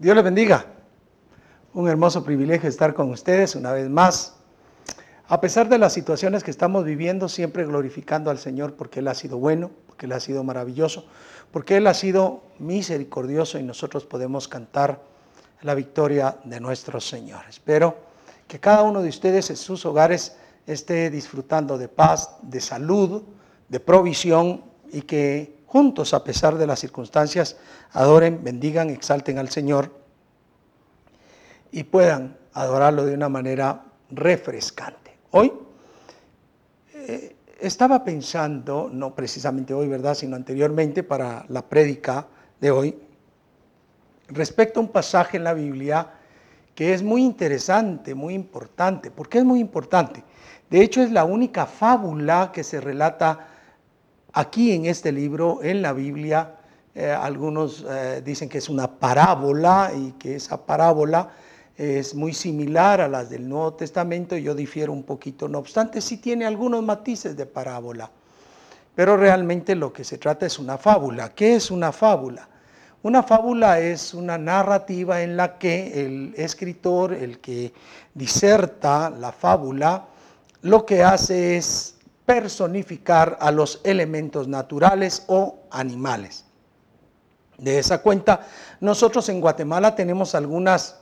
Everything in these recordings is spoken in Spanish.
Dios les bendiga. Un hermoso privilegio estar con ustedes una vez más. A pesar de las situaciones que estamos viviendo, siempre glorificando al Señor porque Él ha sido bueno, porque Él ha sido maravilloso, porque Él ha sido misericordioso y nosotros podemos cantar la victoria de nuestro Señor. Espero que cada uno de ustedes en sus hogares esté disfrutando de paz, de salud, de provisión y que juntos, a pesar de las circunstancias, adoren, bendigan, exalten al Señor y puedan adorarlo de una manera refrescante. Hoy eh, estaba pensando, no precisamente hoy, ¿verdad?, sino anteriormente para la prédica de hoy, respecto a un pasaje en la Biblia que es muy interesante, muy importante. ¿Por qué es muy importante? De hecho, es la única fábula que se relata Aquí en este libro, en la Biblia, eh, algunos eh, dicen que es una parábola y que esa parábola es muy similar a las del Nuevo Testamento, yo difiero un poquito, no obstante sí tiene algunos matices de parábola, pero realmente lo que se trata es una fábula. ¿Qué es una fábula? Una fábula es una narrativa en la que el escritor, el que diserta la fábula, lo que hace es personificar a los elementos naturales o animales. De esa cuenta, nosotros en Guatemala tenemos algunas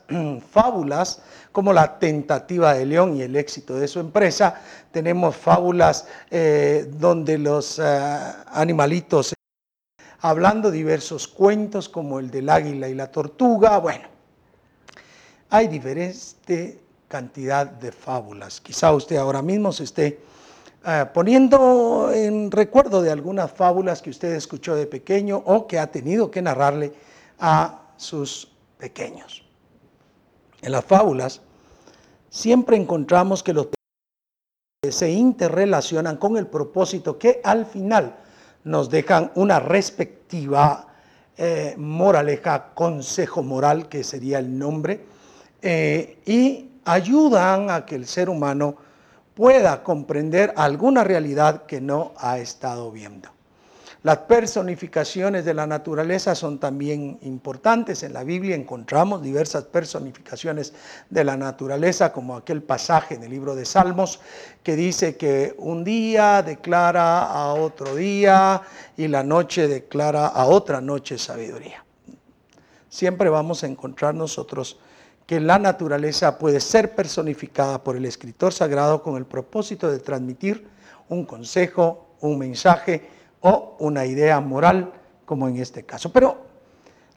fábulas, como la tentativa de León y el éxito de su empresa. Tenemos fábulas eh, donde los eh, animalitos, hablando diversos cuentos como el del águila y la tortuga. Bueno, hay diferente cantidad de fábulas. Quizá usted ahora mismo se esté eh, poniendo en recuerdo de algunas fábulas que usted escuchó de pequeño o que ha tenido que narrarle a sus pequeños. En las fábulas siempre encontramos que los se interrelacionan con el propósito que al final nos dejan una respectiva eh, moraleja, consejo moral, que sería el nombre, eh, y ayudan a que el ser humano pueda comprender alguna realidad que no ha estado viendo. Las personificaciones de la naturaleza son también importantes. En la Biblia encontramos diversas personificaciones de la naturaleza, como aquel pasaje en el libro de Salmos que dice que un día declara a otro día y la noche declara a otra noche sabiduría. Siempre vamos a encontrar nosotros que la naturaleza puede ser personificada por el escritor sagrado con el propósito de transmitir un consejo, un mensaje o una idea moral, como en este caso. Pero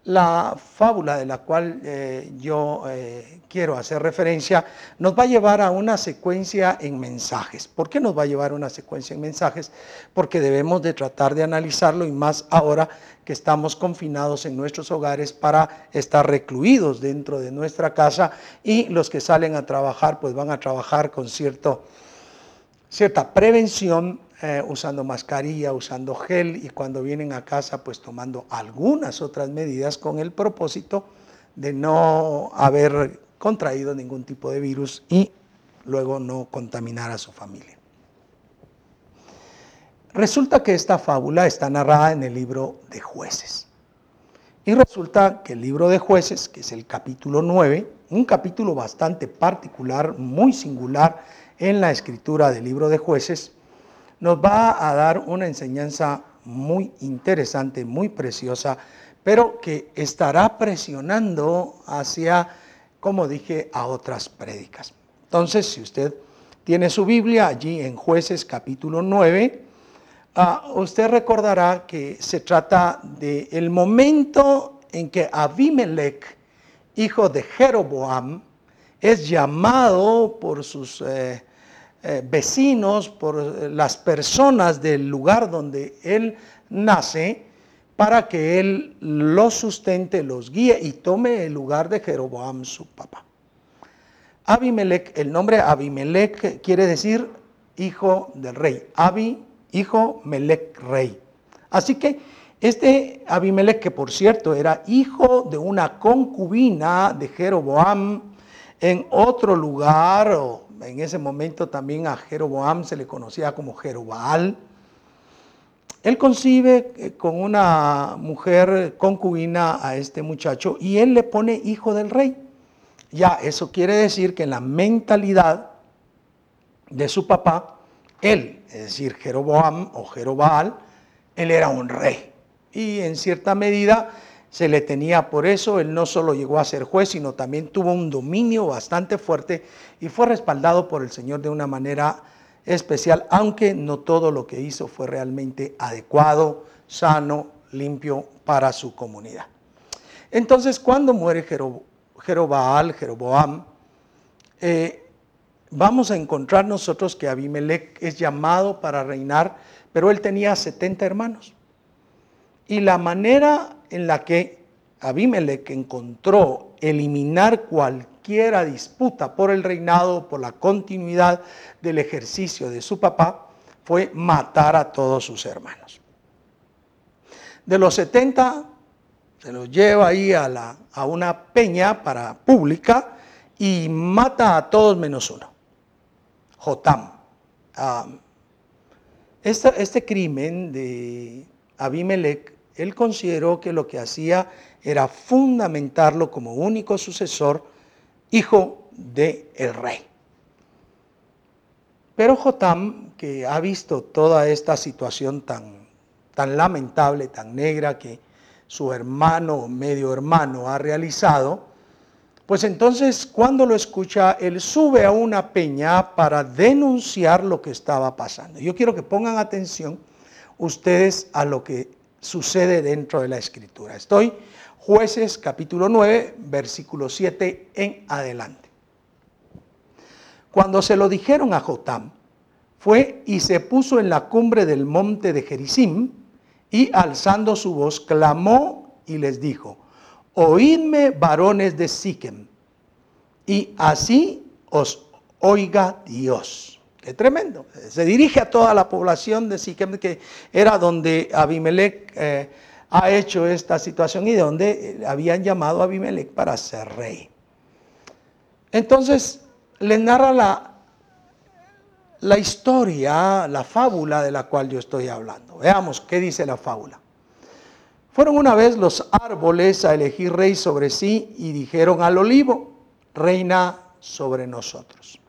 la fábula de la cual eh, yo eh, quiero hacer referencia nos va a llevar a una secuencia en mensajes. ¿Por qué nos va a llevar a una secuencia en mensajes? Porque debemos de tratar de analizarlo y más ahora que estamos confinados en nuestros hogares para estar recluidos dentro de nuestra casa y los que salen a trabajar pues van a trabajar con cierto, cierta prevención eh, usando mascarilla, usando gel y cuando vienen a casa pues tomando algunas otras medidas con el propósito de no haber contraído ningún tipo de virus y luego no contaminar a su familia. Resulta que esta fábula está narrada en el libro de jueces. Y resulta que el libro de jueces, que es el capítulo 9, un capítulo bastante particular, muy singular en la escritura del libro de jueces, nos va a dar una enseñanza muy interesante, muy preciosa, pero que estará presionando hacia, como dije, a otras prédicas. Entonces, si usted tiene su Biblia allí en jueces capítulo 9, ah, usted recordará que se trata del el momento en que Abimelech, hijo de Jeroboam, es llamado por sus eh, eh, vecinos, por eh, las personas del lugar donde él nace, para que él los sustente, los guíe y tome el lugar de Jeroboam, su papá. Abimelech, el nombre Abimelech quiere decir hijo del rey. Abi, hijo, Melech, rey. Así que este Abimelech, que por cierto era hijo de una concubina de Jeroboam en otro lugar o en ese momento también a Jeroboam se le conocía como Jerobaal. él concibe eh, con una mujer concubina a este muchacho y él le pone hijo del rey. Ya, eso quiere decir que en la mentalidad de su papá, él, es decir, Jeroboam o Jerobaal, él era un rey. Y en cierta medida se le tenía por eso, él no solo llegó a ser juez, sino también tuvo un dominio bastante fuerte y fue respaldado por el Señor de una manera especial, aunque no todo lo que hizo fue realmente adecuado, sano, limpio para su comunidad. Entonces, cuando muere Jerobaal, Jeroboam, eh, vamos a encontrar nosotros que Abimelech es llamado para reinar, pero él tenía 70 hermanos. Y la manera en la que Abimelech encontró eliminar cualquiera disputa por el reinado, por la continuidad del ejercicio de su papá, fue matar a todos sus hermanos. De los 70, se los lleva ahí a, una peña para pública y mata a todos menos uno, Jotam. Este, este crimen de Abimelech, él consideró que lo que hacía era fundamentarlo como único sucesor, hijo del el rey. Pero Jotam, que ha visto toda esta situación tan, tan lamentable, tan negra que su hermano, medio hermano, ha realizado, pues entonces cuando lo escucha, él sube a una peña para denunciar lo que estaba pasando. Yo quiero que pongan atención ustedes a lo que sucede dentro de la escritura. Estoy jueces capítulo 9, versículo 7 en adelante. Cuando se lo dijeron a Jotam, fue y se puso en la cumbre del monte de Jericim y alzando su voz clamó y les dijo, oídme varones de Siquem, y así os oiga Dios. Qué tremendo. Se dirige a toda la población de Siquem, que era donde Abimelech eh, ha hecho esta situación y de donde eh, habían llamado a Abimelech para ser rey. Entonces, le narra la, la historia, la fábula de la cual yo estoy hablando. Veamos qué dice la fábula. Fueron una vez los árboles a elegir rey sobre sí y dijeron al olivo, reina sobre nosotros.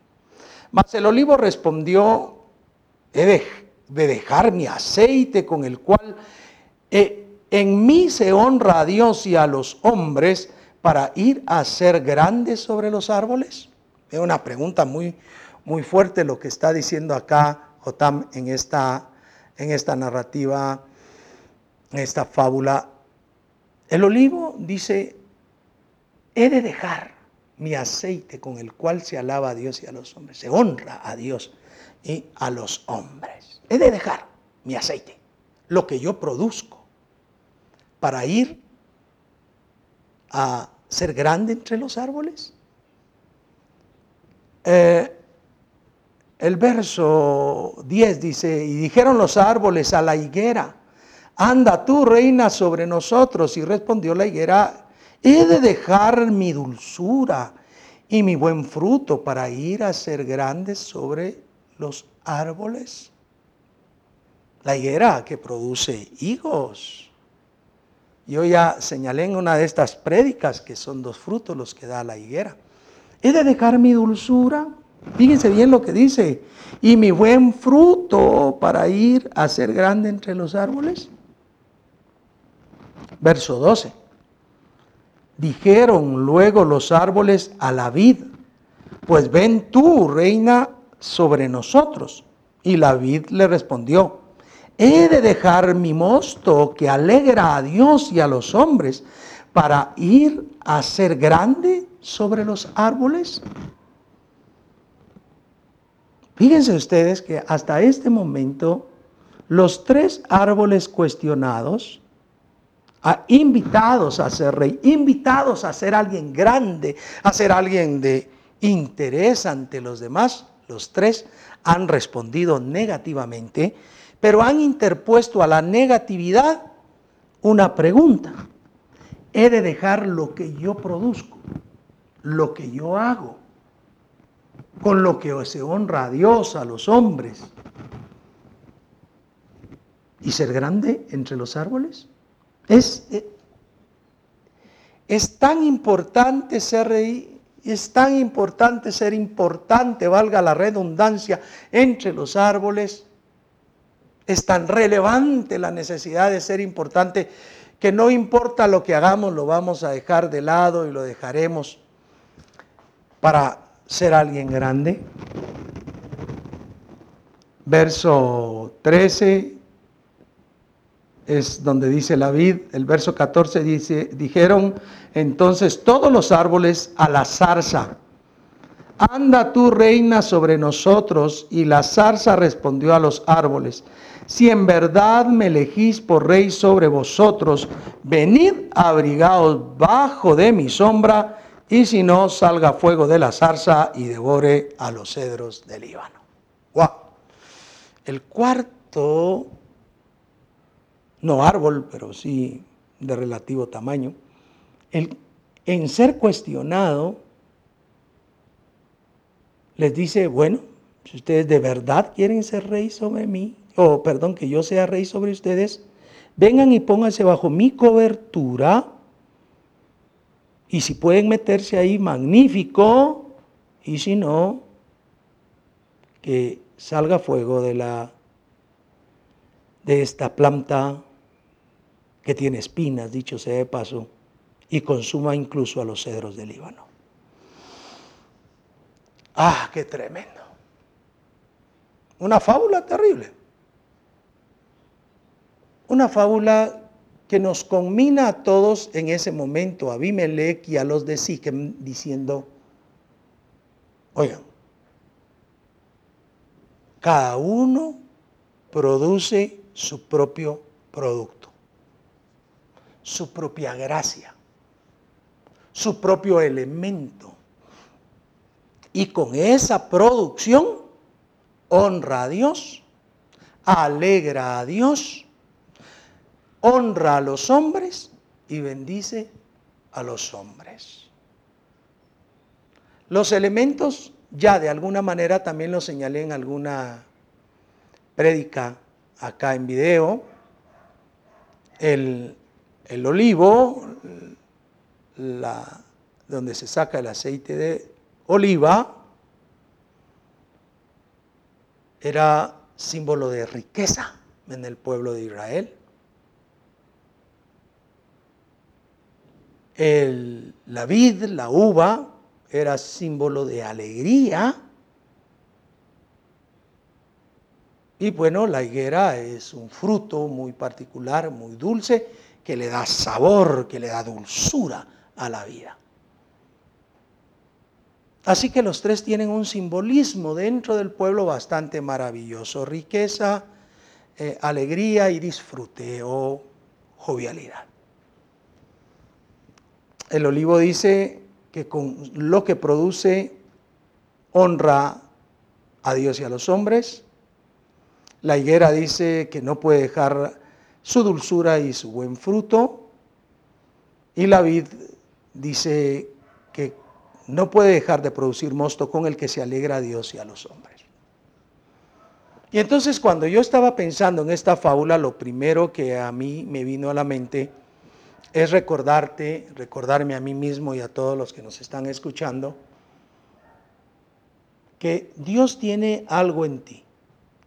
Mas el olivo respondió, he de, dejar mi aceite con el cual eh, en mí se honra a Dios y a los hombres para ir a ser grandes sobre los árboles. Es una pregunta muy, muy fuerte lo que está diciendo acá Jotam en esta, en esta narrativa esta fábula, el olivo dice, he de dejar mi aceite con el cual se alaba a Dios y a los hombres, se honra a Dios y a los hombres. He de dejar mi aceite, lo que yo produzco, para ir a ser grande entre los árboles. Eh, el verso 10 dice, y dijeron los árboles a la higuera, anda tú, reina, sobre nosotros. Y respondió la higuera, he de dejar mi dulzura y mi buen fruto para ir a ser grande sobre los árboles. La higuera que produce higos. Yo ya señalé en una de estas prédicas que son dos frutos los que da la higuera. He de dejar mi dulzura. Fíjense bien lo que dice. Y mi buen fruto para ir a ser grande entre los árboles. Verso 12. Dijeron luego los árboles a la vid, pues ven tú, reina, sobre nosotros. Y la vid le respondió, he de dejar mi mosto que alegra a Dios y a los hombres para ir a ser grande sobre los árboles. Fíjense ustedes que hasta este momento los tres árboles cuestionados invitados a ser rey, invitados a ser alguien grande, a ser alguien de interés ante los demás. Los tres han respondido negativamente, pero han interpuesto a la negatividad una pregunta. He de dejar lo que yo produzco, lo que yo hago, con lo que se honra a Dios, a los hombres. y ser grande entre los árboles? Es, eh, es tan importante ser es tan importante ser importante, valga la redundancia, entre los árboles. Es tan relevante la necesidad de ser importante que no importa lo que hagamos, lo vamos a dejar de lado y lo dejaremos para ser alguien grande. Verso 13 es donde dice la vid, el verso 14 dice, dijeron entonces todos los árboles a la zarza, anda tú reina sobre nosotros, y la zarza respondió a los árboles, si en verdad me elegís por rey sobre vosotros, venid abrigaos bajo de mi sombra, y si no, salga fuego de la zarza y devore a los cedros del Líbano. ¡Wow! El cuarto, no árbol, pero sí de relativo tamaño, el, en ser cuestionado, les dice, bueno, si ustedes de verdad quieren ser rey sobre mí, o perdón, que yo sea rey sobre ustedes, vengan y pónganse bajo mi cobertura. Y si pueden meterse ahí, magnífico. Y si no, que salga fuego de la de esta planta que tiene espinas, dicho sea de paso, y consuma incluso a los cedros del Líbano. Ah, qué tremendo. Una fábula terrible una fábula que nos conmina a todos en ese momento, a Abimelech y a los de Siquem, diciendo, oigan, cada uno produce su propio producto, su propia gracia, su propio elemento. Y con esa producción honra a Dios, alegra a Dios honra a los hombres y bendice a los hombres. Los elementos ya de alguna manera también los señalé en alguna prédica acá en video. El, el olivo, donde se saca el aceite de oliva, era símbolo de riqueza en el pueblo de Israel. la vid, la uva, era símbolo de alegría. Y bueno, la higuera es un fruto muy particular, muy dulce, que le da sabor, que le da dulzura a la vida. Así que los tres tienen un simbolismo dentro del pueblo bastante maravilloso. Riqueza, eh, alegría y disfrute o jovialidad. El olivo dice que con lo que produce honra a Dios y a los hombres. La higuera dice que no puede dejar su dulzura y su buen fruto. Y la vid dice que no puede dejar de producir mosto con el que se alegra a Dios y a los hombres. Y entonces cuando yo estaba pensando en esta fábula, lo primero que a mí me vino a la mente es recordarte, recordarme a mí mismo y a todos los que nos están escuchando, que Dios tiene algo en ti.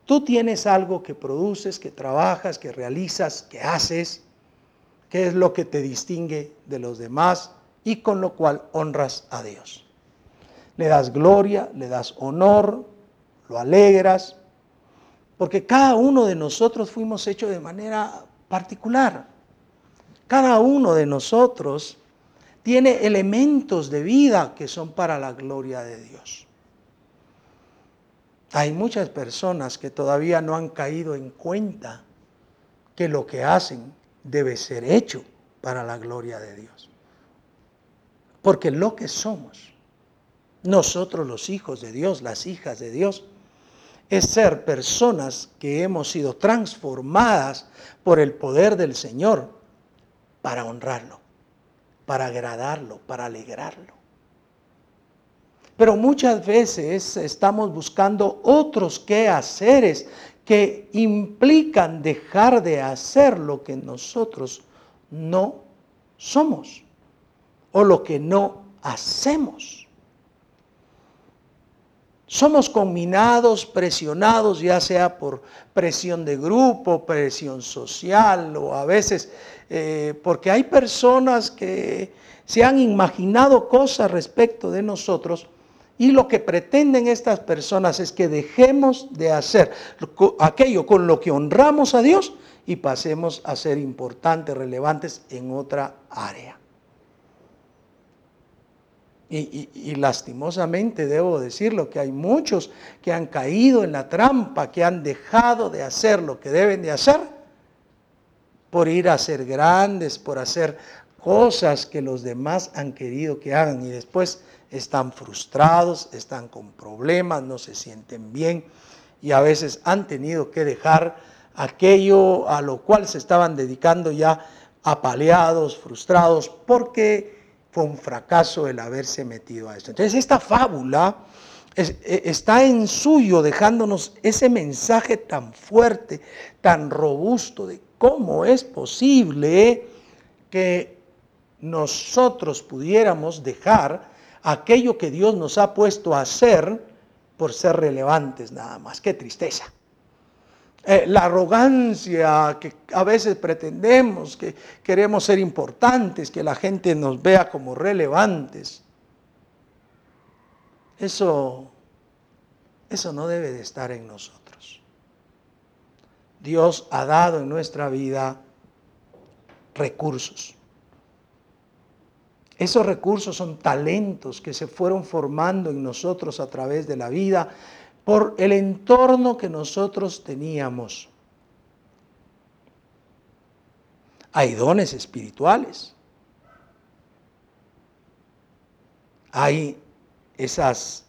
Tú tienes algo que produces, que trabajas, que realizas, que haces, que es lo que te distingue de los demás y con lo cual honras a Dios. Le das gloria, le das honor, lo alegras, porque cada uno de nosotros fuimos hechos de manera particular. Cada uno de nosotros tiene elementos de vida que son para la gloria de Dios. Hay muchas personas que todavía no han caído en cuenta que lo que hacen debe ser hecho para la gloria de Dios. Porque lo que somos, nosotros los hijos de Dios, las hijas de Dios, es ser personas que hemos sido transformadas por el poder del Señor para honrarlo, para agradarlo, para alegrarlo. Pero muchas veces estamos buscando otros quehaceres que implican dejar de hacer lo que nosotros no somos o lo que no hacemos. Somos combinados, presionados, ya sea por presión de grupo, presión social o a veces eh, porque hay personas que se han imaginado cosas respecto de nosotros y lo que pretenden estas personas es que dejemos de hacer aquello con lo que honramos a Dios y pasemos a ser importantes, relevantes en otra área. Y, lastimosamente debo decirlo que hay muchos que han caído en la trampa, que han dejado de hacer lo que deben de hacer por ir a ser grandes, por hacer cosas que los demás han querido que hagan y después están frustrados, están con problemas, no se sienten bien y a veces han tenido que dejar aquello a lo cual se estaban dedicando ya apaleados, frustrados, porque fue un fracaso el haberse metido a esto. Entonces esta fábula e, está en suyo dejándonos ese mensaje tan fuerte, tan robusto de cómo es posible que nosotros pudiéramos dejar aquello que Dios nos ha puesto a hacer por ser relevantes nada más. Qué tristeza. Eh, la arrogancia que a veces pretendemos, que queremos ser importantes, que la gente nos vea como relevantes. Eso, eso no debe de estar en nosotros. Dios ha dado en nuestra vida recursos. Esos recursos son talentos que se fueron formando en nosotros a través de la vida por el entorno que nosotros teníamos. Hay dones espirituales. Hay esas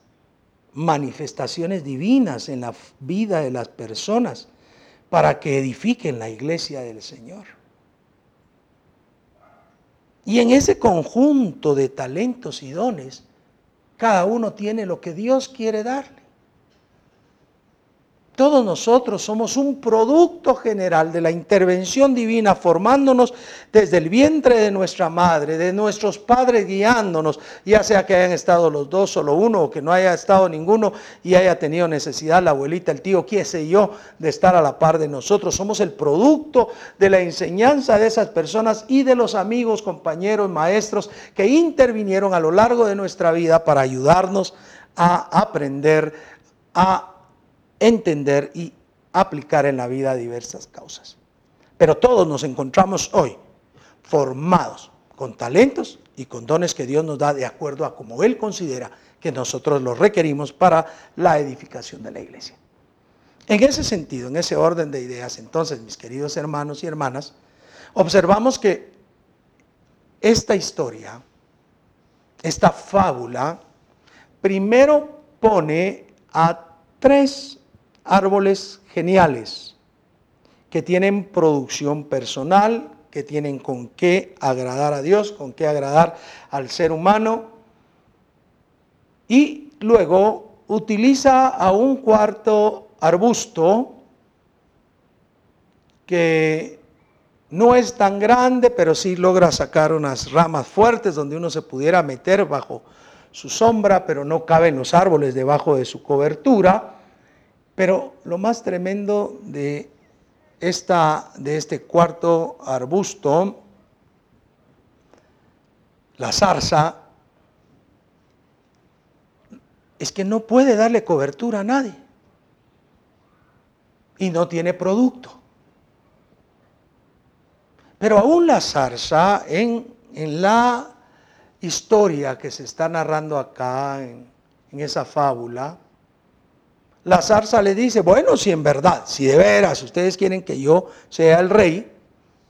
manifestaciones divinas en la vida de las personas para que edifiquen la iglesia del Señor. Y en ese conjunto de talentos y dones, cada uno tiene lo que Dios quiere darle. Todos nosotros somos un producto general de la intervención divina, formándonos desde el vientre de nuestra madre, de nuestros padres guiándonos, ya sea que hayan estado los dos, solo uno, o que no haya estado ninguno y haya tenido necesidad la abuelita, el tío, qué sé yo, de estar a la par de nosotros. Somos el producto de la enseñanza de esas personas y de los amigos, compañeros, maestros que intervinieron a lo largo de nuestra vida para ayudarnos a aprender a entender y aplicar en la vida diversas causas. Pero todos nos encontramos hoy formados con talentos y con dones que Dios nos da de acuerdo a como Él considera que nosotros los requerimos para la edificación de la iglesia. En ese sentido, en ese orden de ideas, entonces, mis queridos hermanos y hermanas, observamos que esta historia, esta fábula, primero pone a tres árboles geniales que tienen producción personal, que tienen con qué agradar a Dios, con qué agradar al ser humano. Y luego utiliza a un cuarto arbusto que no es tan grande, pero sí logra sacar unas ramas fuertes donde uno se pudiera meter bajo su sombra, pero no caben los árboles debajo de su cobertura. Pero lo más tremendo de, esta, de este cuarto arbusto, la zarza, es que no puede darle cobertura a nadie y no tiene producto. Pero aún la zarza, en, la historia que se está narrando acá, en, en esa fábula, la zarza le dice, bueno, si en verdad, si de veras ustedes quieren que yo sea el rey,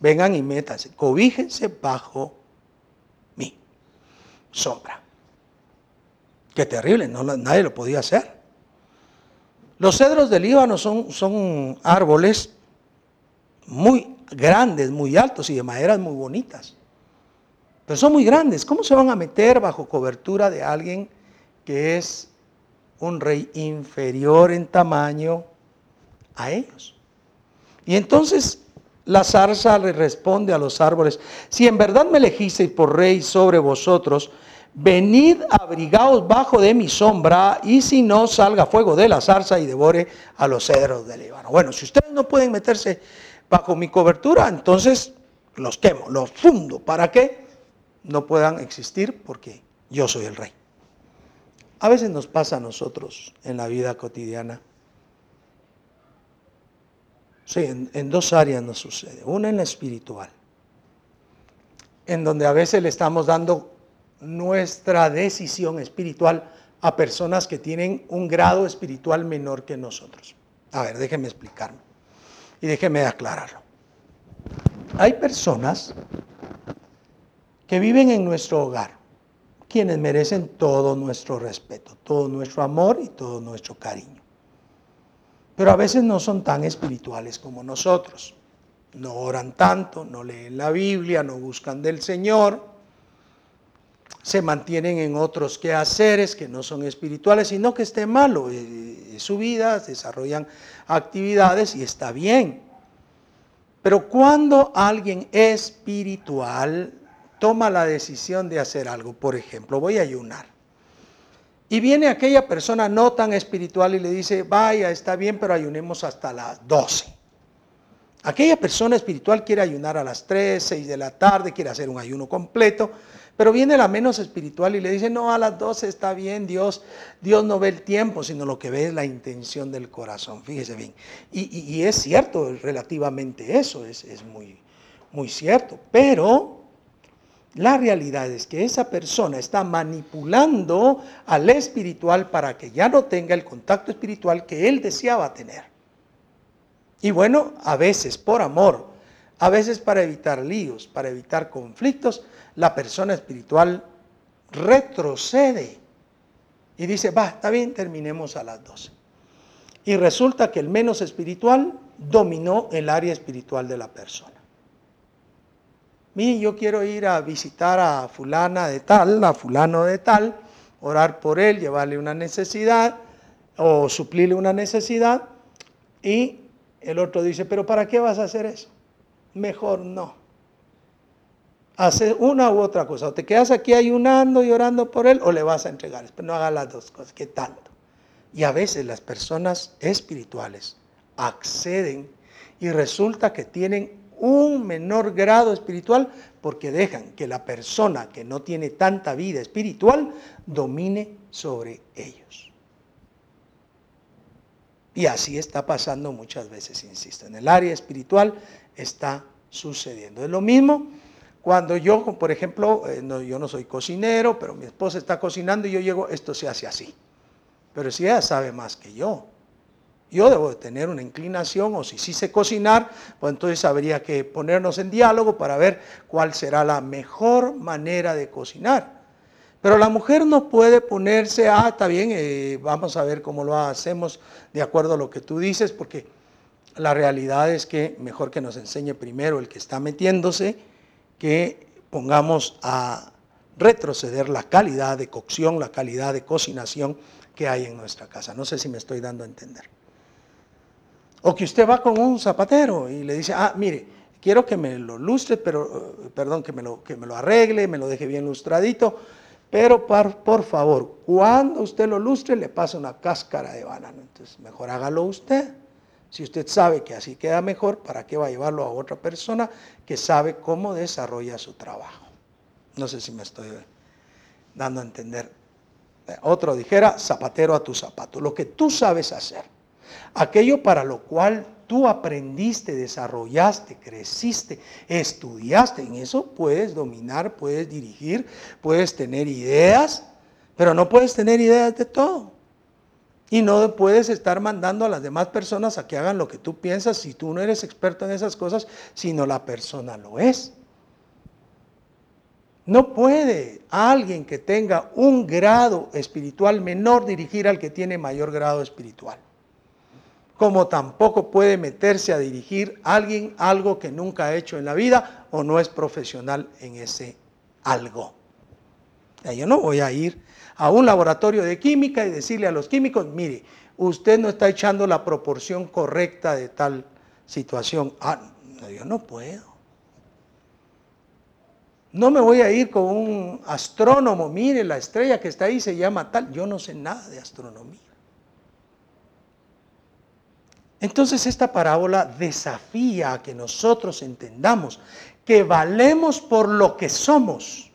vengan y métanse, cobíjense bajo mi sombra. Qué terrible, nadie lo podía hacer. Los cedros del Líbano son, son árboles muy grandes, muy altos y de maderas muy bonitas. Pero son muy grandes. ¿Cómo se van a meter bajo cobertura de alguien que es un rey inferior en tamaño a ellos. Y entonces la zarza le responde a los árboles, si en verdad me elegisteis por rey sobre vosotros, venid abrigaos bajo de mi sombra, y si no, salga fuego de la zarza y devore a los cedros del Líbano. Bueno, si ustedes no pueden meterse bajo mi cobertura, entonces los quemo, los fundo, para que no puedan existir, porque yo soy el rey. A veces nos pasa a nosotros en la vida cotidiana Sí, en, dos áreas nos sucede. Una en la espiritual, en donde a veces le estamos dando nuestra decisión espiritual a personas que tienen un grado espiritual menor que nosotros. A ver, déjenme explicarme y déjenme aclararlo. Hay personas que viven en nuestro hogar, quienes merecen todo nuestro respeto, todo nuestro amor y todo nuestro cariño pero a veces no son tan espirituales como nosotros. No oran tanto, no leen la Biblia, no buscan del Señor, se mantienen en otros quehaceres que no son espirituales, sino que esté malo, eh, es su vida, desarrollan actividades y está bien. Pero cuando alguien espiritual toma la decisión de hacer algo, por ejemplo, voy a ayunar, y viene aquella persona no tan espiritual y le dice, vaya, está bien, pero ayunemos hasta las 12. Aquella persona espiritual quiere ayunar a las 3, 6 de la tarde, quiere hacer un ayuno completo, pero viene la menos espiritual y le dice, no, a las 12 está bien, Dios, Dios no ve el tiempo, sino lo que ve es la intención del corazón, fíjese bien. Y, es cierto relativamente eso, es, es muy, muy cierto, pero la realidad es que esa persona está manipulando al espiritual para que ya no tenga el contacto espiritual que él deseaba tener. Y bueno, a veces por amor, a veces para evitar líos, para evitar conflictos, la persona espiritual retrocede y dice, va, está bien, terminemos a las 12. Y resulta que el menos espiritual dominó el área espiritual de la persona yo quiero ir a visitar a fulana de tal, a fulano de tal, orar por él, llevarle una necesidad o suplirle una necesidad. Y el otro dice, pero ¿para qué vas a hacer eso? Mejor no. Hace una u otra cosa. O te quedas aquí ayunando y orando por él o le vas a entregar. Pero no hagas las dos cosas. ¿Qué tanto? Y a veces las personas espirituales acceden y resulta que tienen un menor grado espiritual porque dejan que la persona que no tiene tanta vida espiritual domine sobre ellos. Y así está pasando muchas veces, insisto. En el área espiritual está sucediendo. Es lo mismo cuando yo, por ejemplo, eh, yo no soy cocinero, pero mi esposa está cocinando y yo llego, esto se hace así. Pero si ella sabe más que yo, yo debo de tener una inclinación o si sí sé cocinar, pues entonces habría que ponernos en diálogo para ver cuál será la mejor manera de cocinar. Pero la mujer no puede ponerse, ah, está bien, eh, vamos a ver cómo lo hacemos de acuerdo a lo que tú dices, porque la realidad es que mejor que nos enseñe primero el que está metiéndose, que pongamos a retroceder la calidad de cocción, la calidad de cocinación que hay en nuestra casa. No sé si me estoy dando a entender. O que usted va con un zapatero y le dice, ah, mire, quiero que me lo lustre, pero, eh, perdón, que me lo, que me lo arregle, me lo deje bien lustradito, pero por, favor, cuando usted lo lustre, le pasa una cáscara de banano. Entonces, mejor hágalo usted. Si usted sabe que así queda mejor, ¿para qué va a llevarlo a otra persona que sabe cómo desarrolla su trabajo? No sé si me estoy dando a entender. Otro dijera, zapatero a tu zapato, lo que tú sabes hacer aquello para lo cual tú aprendiste, desarrollaste, creciste, estudiaste. En eso puedes dominar, puedes dirigir, puedes tener ideas, pero no puedes tener ideas de todo. Y no puedes estar mandando a las demás personas a que hagan lo que tú piensas si tú no eres experto en esas cosas, sino la persona lo es. No puede alguien que tenga un grado espiritual menor dirigir al que tiene mayor grado espiritual como tampoco puede meterse a dirigir a alguien algo que nunca ha hecho en la vida o no es profesional en ese algo. Yo no voy a ir a un laboratorio de química y decirle a los químicos, mire, usted no está echando la proporción correcta de tal situación. Ah, yo no puedo. No me voy a ir con un astrónomo, mire, la estrella que está ahí se llama tal. Yo no sé nada de astronomía. Entonces esta parábola desafía a que nosotros entendamos que valemos por lo que somos.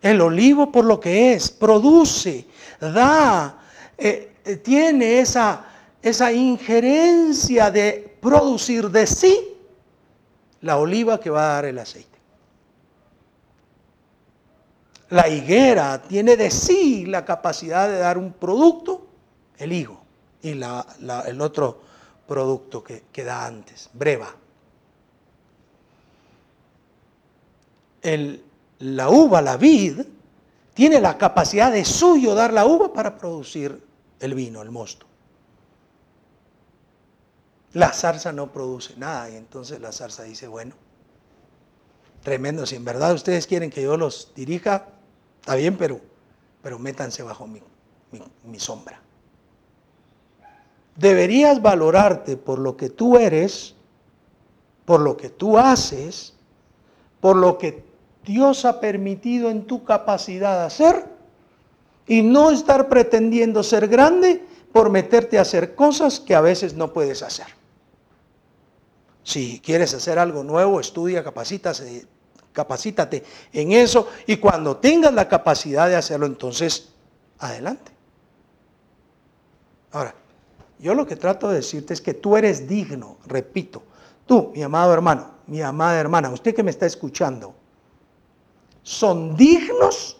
El olivo por lo que es, produce, da, eh, eh, tiene esa, esa injerencia de producir de sí la oliva que va a dar el aceite. La higuera tiene de sí la capacidad de dar un producto, el higo, y el otro producto que, que da antes, breva. El, la uva, la vid, tiene la capacidad de suyo dar la uva para producir el vino, el mosto. La zarza no produce nada y entonces la zarza dice, bueno, tremendo, si en verdad ustedes quieren que yo los dirija, está bien, pero, pero métanse bajo mi, mi sombra. Deberías valorarte por lo que tú eres, por lo que tú haces, por lo que Dios ha permitido en tu capacidad de hacer y no estar pretendiendo ser grande por meterte a hacer cosas que a veces no puedes hacer. Si quieres hacer algo nuevo, estudia, capacítate, capacítate en eso y cuando tengas la capacidad de hacerlo, entonces adelante. Ahora, yo lo que trato de decirte es que tú eres digno, repito, tú, mi amado hermano, mi amada hermana, usted que me está escuchando, son dignos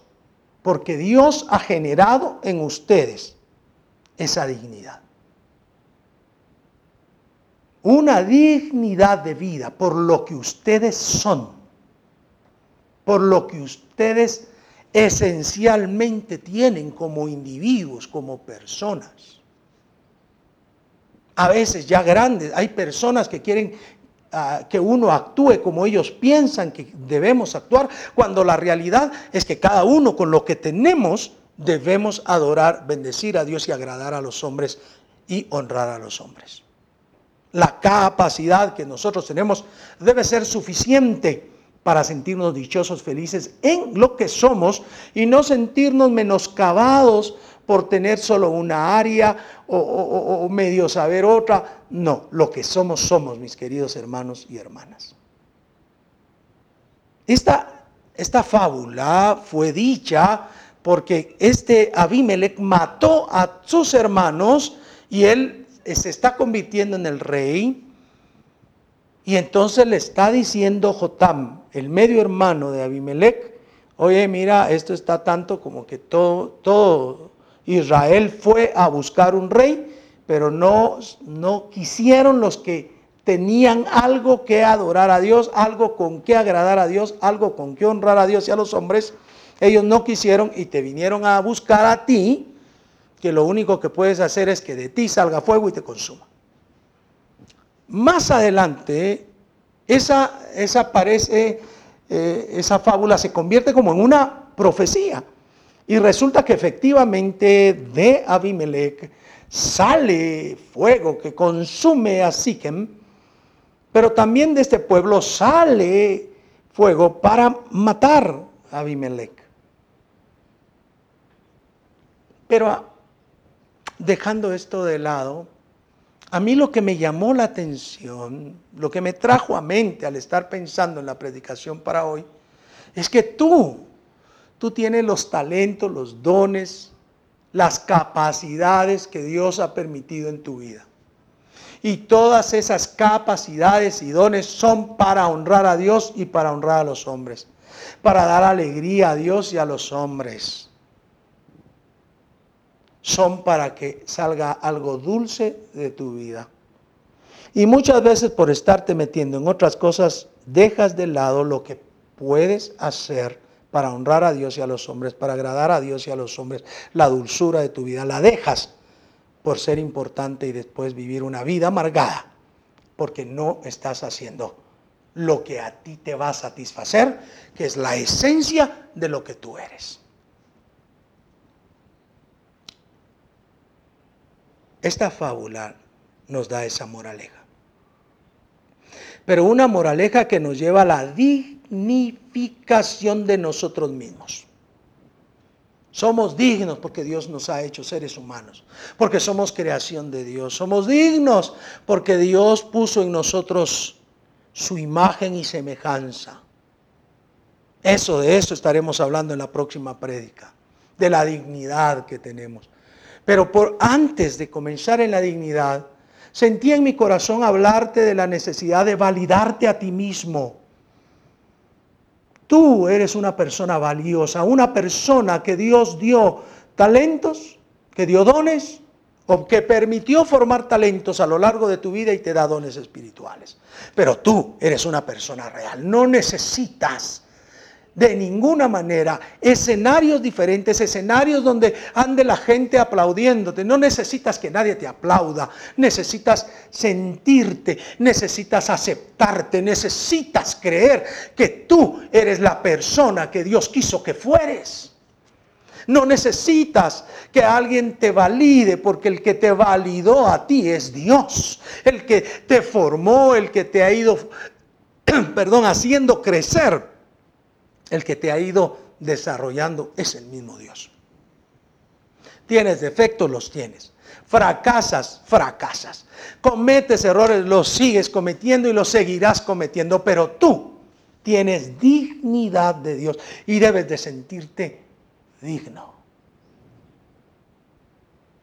porque Dios ha generado en ustedes esa dignidad una dignidad de vida por lo que ustedes son, por lo que ustedes esencialmente tienen como individuos, como personas. A veces ya grandes, hay personas que quieren ah, que uno actúe como ellos piensan que debemos actuar, cuando la realidad es que cada uno con lo que tenemos debemos adorar, bendecir a Dios y agradar a los hombres y honrar a los hombres. La capacidad que nosotros tenemos debe ser suficiente para sentirnos dichosos, felices en lo que somos y no sentirnos menoscabados por tener solo una área o, medio saber otra. No, lo que somos somos, mis queridos hermanos y hermanas. Esta, esta fábula fue dicha porque este Abimelech mató a sus hermanos y él se está convirtiendo en el rey. Y entonces le está diciendo Jotam, el medio hermano de Abimelech, oye, mira, esto está tanto como que todo, todo Israel fue a buscar un rey, pero no, no quisieron los que tenían algo que adorar a Dios, algo con que agradar a Dios, algo con que honrar a Dios y a los hombres. Ellos no quisieron y te vinieron a buscar a ti que lo único que puedes hacer es que de ti salga fuego y te consuma. Más adelante, esa, esa, parece, eh, esa fábula se convierte como en una profecía. Y resulta que efectivamente de Abimelech sale fuego que consume a Siquem, pero también de este pueblo sale fuego para matar a Abimelech. Pero dejando esto de lado, a mí lo que me llamó la atención, lo que me trajo a mente al estar pensando en la predicación para hoy, es que tú, tú tienes los talentos, los dones, las capacidades que Dios ha permitido en tu vida. Y todas esas capacidades y dones son para honrar a Dios y para honrar a los hombres, para dar alegría a Dios y a los hombres son para que salga algo dulce de tu vida. Y muchas veces por estarte metiendo en otras cosas, dejas de lado lo que puedes hacer para honrar a Dios y a los hombres, para agradar a Dios y a los hombres, la dulzura de tu vida. La dejas por ser importante y después vivir una vida amargada, porque no estás haciendo lo que a ti te va a satisfacer, que es la esencia de lo que tú eres. Esta fábula nos da esa moraleja. Pero una moraleja que nos lleva a la dignificación de nosotros mismos. Somos dignos porque Dios nos ha hecho seres humanos, porque somos creación de Dios. Somos dignos porque Dios puso en nosotros su imagen y semejanza. Eso, de eso estaremos hablando en la próxima prédica, de la dignidad que tenemos. Pero por antes de comenzar en la dignidad, sentí en mi corazón hablarte de la necesidad de validarte a ti mismo Tú eres una persona valiosa, una persona que Dios dio talentos, que dio dones o que permitió formar talentos a lo largo de tu vida y te da dones espirituales. Pero tú eres una persona real, no necesitas de ninguna manera. Escenarios diferentes, escenarios donde ande la gente aplaudiéndote. No necesitas que nadie te aplauda. Necesitas sentirte, necesitas aceptarte, necesitas creer que tú eres la persona que Dios quiso que fueres. No necesitas que alguien te valide porque el que te validó a ti es Dios. El que te formó, el que te ha ido, perdón, haciendo crecer el que te ha ido desarrollando es el mismo Dios. Tienes defectos, los tienes. Fracasas, fracasas. Cometes errores, los sigues cometiendo y los seguirás cometiendo, pero tú tienes dignidad de Dios y debes de sentirte digno.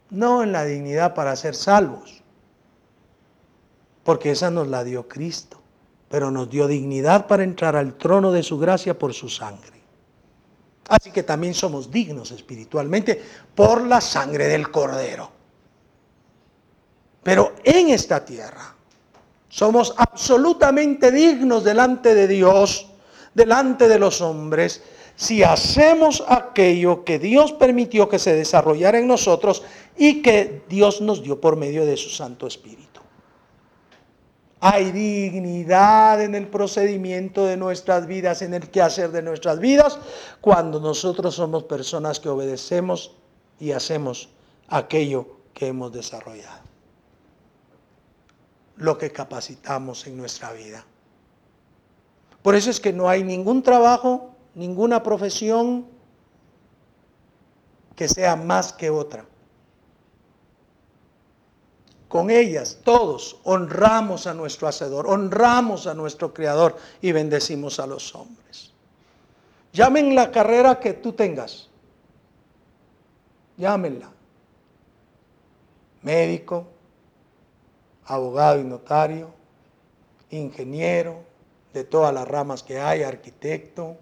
No en la dignidad para ser salvos, porque esa nos la dio Cristo pero nos dio dignidad para entrar al trono de su gracia por su sangre. Así que también somos dignos espiritualmente por la sangre del Cordero. Pero en esta tierra somos absolutamente dignos delante de Dios, delante de los hombres, si hacemos aquello que Dios permitió que se desarrollara en nosotros y que Dios nos dio por medio de su Santo Espíritu. Hay dignidad en el procedimiento de nuestras vidas, en el quehacer de nuestras vidas, cuando nosotros somos personas que obedecemos y hacemos aquello que hemos desarrollado. Lo que capacitamos en nuestra vida. Por eso es que no hay ningún trabajo, ninguna profesión que sea más que otra con ellas todos honramos a nuestro Hacedor, honramos a nuestro Creador y bendecimos a los hombres. Llamen la carrera que tú tengas. Llámenla. Médico, abogado y notario, ingeniero, de todas las ramas que hay, arquitecto,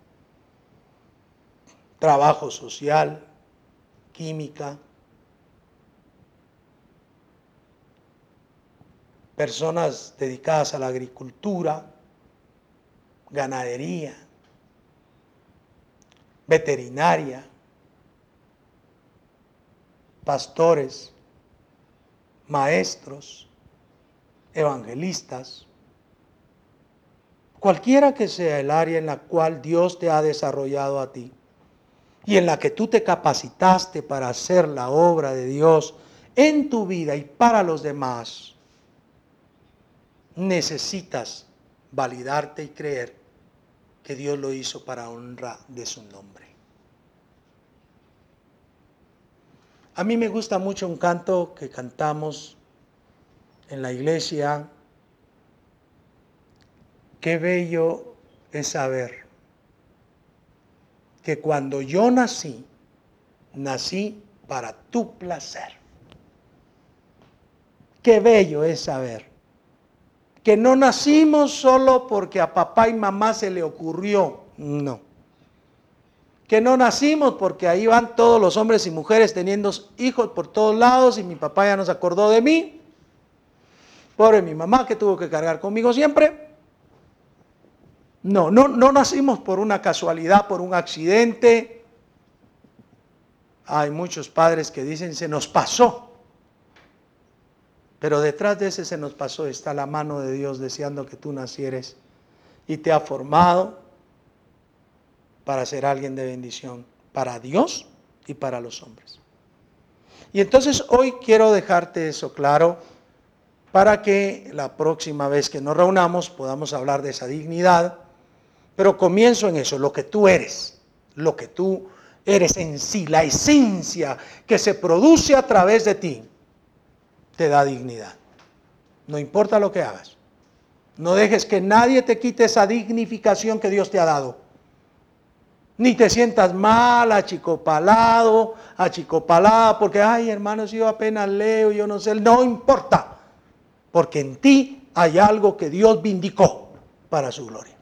trabajo social, química, personas dedicadas a la agricultura, ganadería, veterinaria, pastores, maestros, evangelistas, cualquiera que sea el área en la cual Dios te ha desarrollado a ti y en la que tú te capacitaste para hacer la obra de Dios en tu vida y para los demás, necesitas validarte y creer que Dios lo hizo para honra de su nombre. A mí me gusta mucho un canto que cantamos en la iglesia. Qué bello es saber que cuando yo nací, nací para tu placer. Qué bello es saber que no nacimos solo porque a papá y mamá se le ocurrió, no. Que no nacimos porque ahí van todos los hombres y mujeres teniendo hijos por todos lados y mi papá ya nos acordó de mí. Pobre mi mamá que tuvo que cargar conmigo siempre. No, no, no nacimos por una casualidad, por un accidente. Hay muchos padres que dicen se nos pasó. Pero detrás de ese se nos pasó está la mano de Dios deseando que tú nacieres y te ha formado para ser alguien de bendición para Dios y para los hombres. Y entonces hoy quiero dejarte eso claro para que la próxima vez que nos reunamos podamos hablar de esa dignidad, pero comienzo en eso, lo que tú eres, lo que tú eres en sí, la esencia que se produce a través de ti, te da dignidad. No importa lo que hagas. No dejes que nadie te quite esa dignificación que Dios te ha dado. Ni te sientas mal, achicopalado, achicopalada, porque, ay, hermanos, yo apenas leo, yo no sé, no importa, porque en ti hay algo que Dios vindicó para su gloria.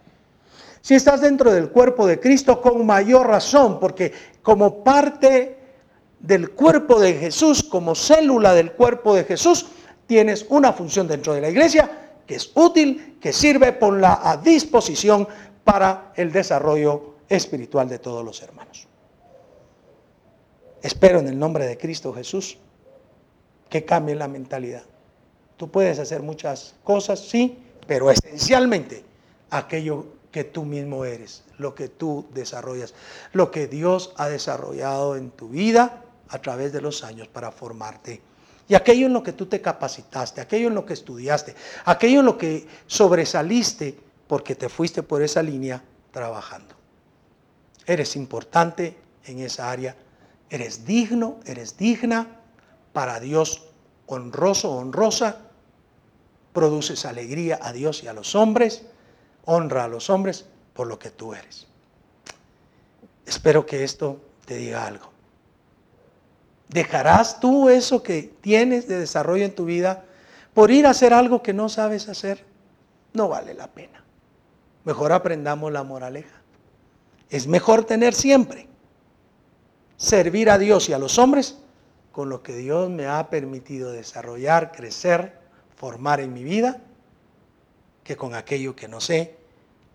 Si estás dentro del cuerpo de Cristo, con mayor razón, porque como parte del cuerpo de Jesús, como célula del cuerpo de Jesús, tienes una función dentro de la iglesia que es útil, que sirve, ponla a disposición para el desarrollo espiritual de todos los hermanos. Espero en el nombre de Cristo Jesús que cambie la mentalidad. Tú puedes hacer muchas cosas, sí, pero esencialmente aquello que tú mismo eres, lo que tú desarrollas, lo que Dios ha desarrollado en tu vida a través de los años para formarte. Y aquello en lo que tú te capacitaste, aquello en lo que estudiaste, aquello en lo que sobresaliste porque te fuiste por esa línea trabajando. Eres importante en esa área, eres digno, eres digna para Dios, honroso, honrosa, produces alegría a Dios y a los hombres, honra a los hombres por lo que tú eres. Espero que esto te diga algo. ¿Dejarás tú eso que tienes de desarrollo en tu vida por ir a hacer algo que no sabes hacer? No vale la pena. Mejor aprendamos la moraleja. Es mejor tener siempre, servir a Dios y a los hombres con lo que Dios me ha permitido desarrollar, crecer, formar en mi vida, que con aquello que no sé,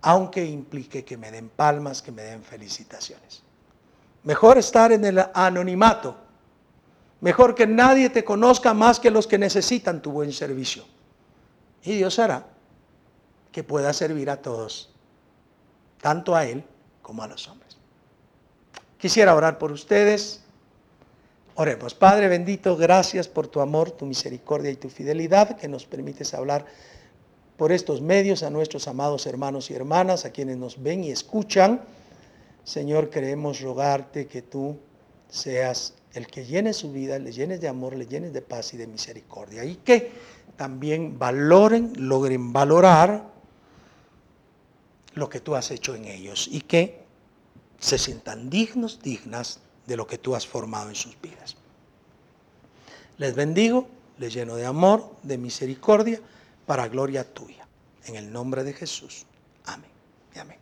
aunque implique que me den palmas, que me den felicitaciones. Mejor estar en el anonimato Mejor que nadie te conozca más que los que necesitan tu buen servicio. Y Dios hará que pueda servir a todos, tanto a Él como a los hombres. Quisiera orar por ustedes. Oremos, Padre bendito, gracias por tu amor, tu misericordia y tu fidelidad que nos permites hablar por estos medios a nuestros amados hermanos y hermanas, a quienes nos ven y escuchan. Señor, queremos rogarte que tú seas el que llene su vida, le llenes de amor, le llenes de paz y de misericordia. Y que también valoren, logren valorar lo que tú has hecho en ellos y que se sientan dignos, dignas de lo que tú has formado en sus vidas. Les bendigo, les lleno de amor, de misericordia, para gloria tuya. En el nombre de Jesús. Amén. Amén.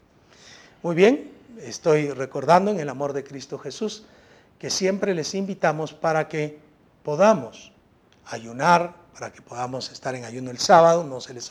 Muy bien, estoy recordando en el amor de Cristo Jesús que siempre les invitamos para que podamos ayunar, para que podamos estar en ayuno el sábado, no se les